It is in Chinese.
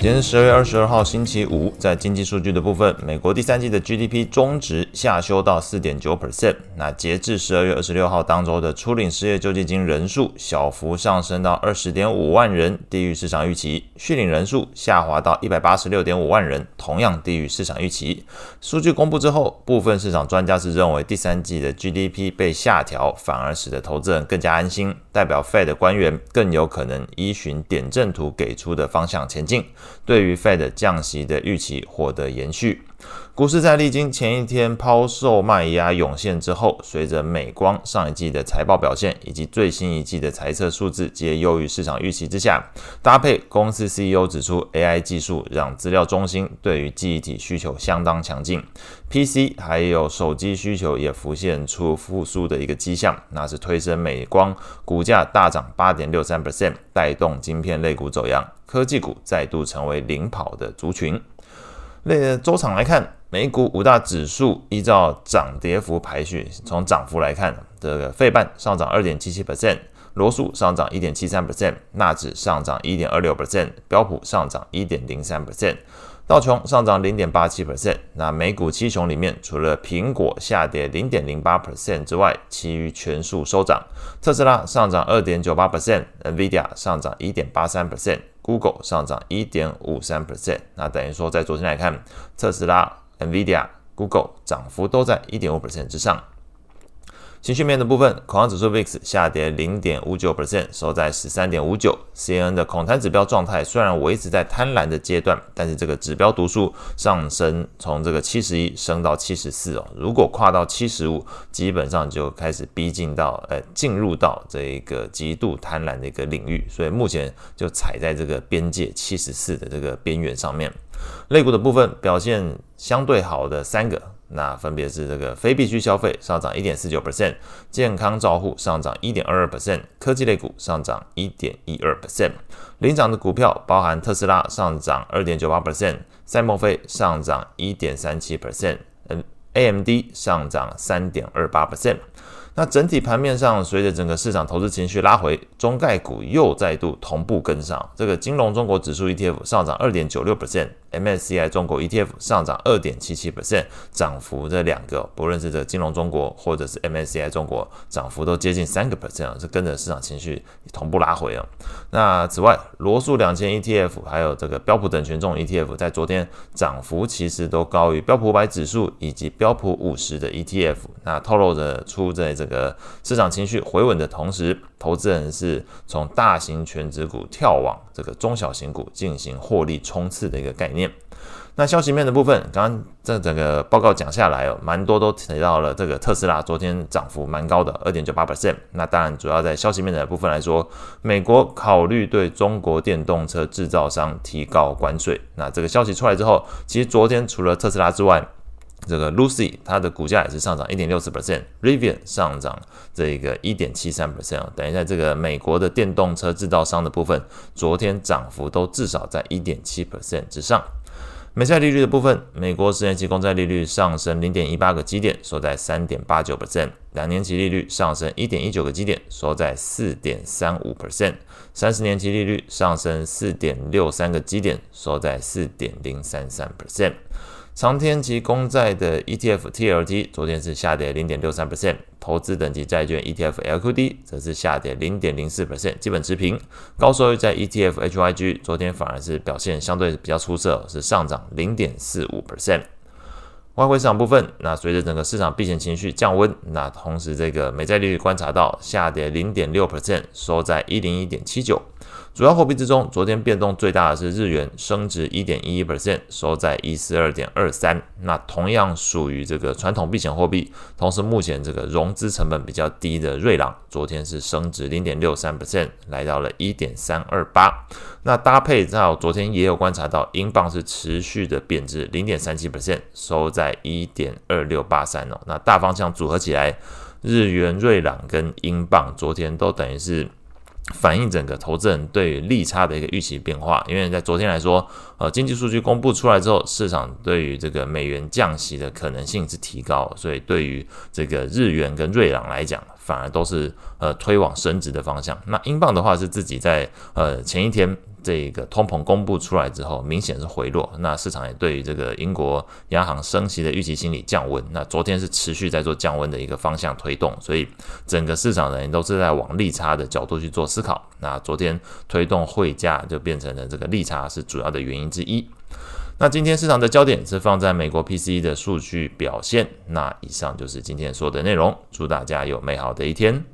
今天十二月二十二号星期五，在经济数据的部分，美国第三季的 GDP 终值下修到四点九 percent。那截至十二月二十六号当周的初领失业救济金人数小幅上升到二十点五万人，低于市场预期；续领人数下滑到一百八十六点五万人，同样低于市场预期。数据公布之后，部分市场专家是认为第三季的 GDP 被下调，反而使得投资人更加安心，代表 Fed 的官员更有可能依循点阵图给出的方向前进。对于 Fed 降息的预期获得延续，股市在历经前一天抛售卖压涌现之后，随着美光上一季的财报表现以及最新一季的财测数字皆优于市场预期之下，搭配公司 CEO 指出 AI 技术让资料中心对于记忆体需求相当强劲，PC 还有手机需求也浮现出复苏的一个迹象，那是推升美光股价大涨八点六三 percent，带动晶片类股走扬。科技股再度成为领跑的族群。那周场来看，美股五大指数依照涨跌幅排序，从涨幅来看，这个费半上涨二点七七 percent，罗素上涨一点七三 percent，纳指上涨一点二六 percent，标普上涨一点零三 percent。道琼上涨零点八七 percent，那美股七雄里面，除了苹果下跌零点零八 percent 之外，其余全数收涨。特斯拉上涨二点九八 percent，NVIDIA 上涨一点八三 Google 上涨一点五三 percent。那等于说，在昨天来看，特斯拉、NVIDIA、Google 涨幅都在一点五 percent 之上。情绪面的部分，恐慌指数 VIX 下跌零点五九 percent，收在十三点五九。C N 的恐贪指标状态虽然维持在贪婪的阶段，但是这个指标读数上升，从这个七十一升到七十四哦。如果跨到七十五，基本上就开始逼近到呃进入到这一个极度贪婪的一个领域，所以目前就踩在这个边界七十四的这个边缘上面。类股的部分表现相对好的三个。那分别是这个非必需消费上涨一点四九 percent，健康照护上涨一点二二 percent，科技类股上涨一点一二 percent。领涨的股票包含特斯拉上涨二点九八 percent，赛默菲上涨一点三七 percent，嗯，AMD 上涨三点二八 percent。那整体盘面上，随着整个市场投资情绪拉回，中概股又再度同步跟上。这个金融中国指数 ETF 上涨二点九六 percent MSCI 中国 ETF 上涨二点七七 percent，涨幅这两个，不论是这金融中国或者是 MSCI 中国，涨幅都接近三个 percent，是跟着市场情绪同步拉回啊。那此外，罗素两千 ETF 还有这个标普等权重 ETF 在昨天涨幅其实都高于标普五百指数以及标普五十的 ETF，那透露着出在这。个市场情绪回稳的同时，投资人是从大型全值股跳往这个中小型股进行获利冲刺的一个概念。那消息面的部分，刚刚这整个报告讲下来哦，蛮多都提到了这个特斯拉昨天涨幅蛮高的，二点九八 percent。那当然主要在消息面的部分来说，美国考虑对中国电动车制造商提高关税。那这个消息出来之后，其实昨天除了特斯拉之外，这个 Lucy 它的股价也是上涨一点六四 percent，Rivian 上涨这个一点七三 percent，等于在这个美国的电动车制造商的部分，昨天涨幅都至少在一点七 percent 之上。美债利率的部分，美国十年期公债利率上升零点一八个基点，收在三点八九 percent；两年期利率上升一点一九个基点，收在四点三五 percent；三十年期利率上升四点六三个基点，收在四点零三三 percent。长天期公债的 ETF TLT 昨天是下跌零点六三 percent，投资等级债券 ETF LQD 则是下跌零点零四 percent，基本持平。高收益债 ETF HYG 昨天反而是表现相对比较出色，是上涨零点四五 percent。外汇市场部分，那随着整个市场避险情绪降温，那同时这个美债利率观察到下跌零点六 percent，收在一零一点七九。主要货币之中，昨天变动最大的是日元升值一点一一 percent，收在一四二点二三。那同样属于这个传统避险货币，同时目前这个融资成本比较低的瑞郎，昨天是升值零点六三 percent，来到了一点三二八。那搭配到昨天也有观察到，英镑是持续的贬值零点三七 percent，收在一点二六八三哦。那大方向组合起来，日元、瑞郎跟英镑昨天都等于是。反映整个投资人对于利差的一个预期变化，因为在昨天来说，呃，经济数据公布出来之后，市场对于这个美元降息的可能性是提高，所以对于这个日元跟瑞郎来讲，反而都是呃推往升值的方向。那英镑的话是自己在呃前一天这个通膨公布出来之后，明显是回落，那市场也对于这个英国央行升息的预期心理降温。那昨天是持续在做降温的一个方向推动，所以整个市场人都是在往利差的角度去做思考。那昨天推动汇价就变成了这个利差是主要的原因之一。那今天市场的焦点是放在美国 PCE 的数据表现。那以上就是今天说的内容，祝大家有美好的一天。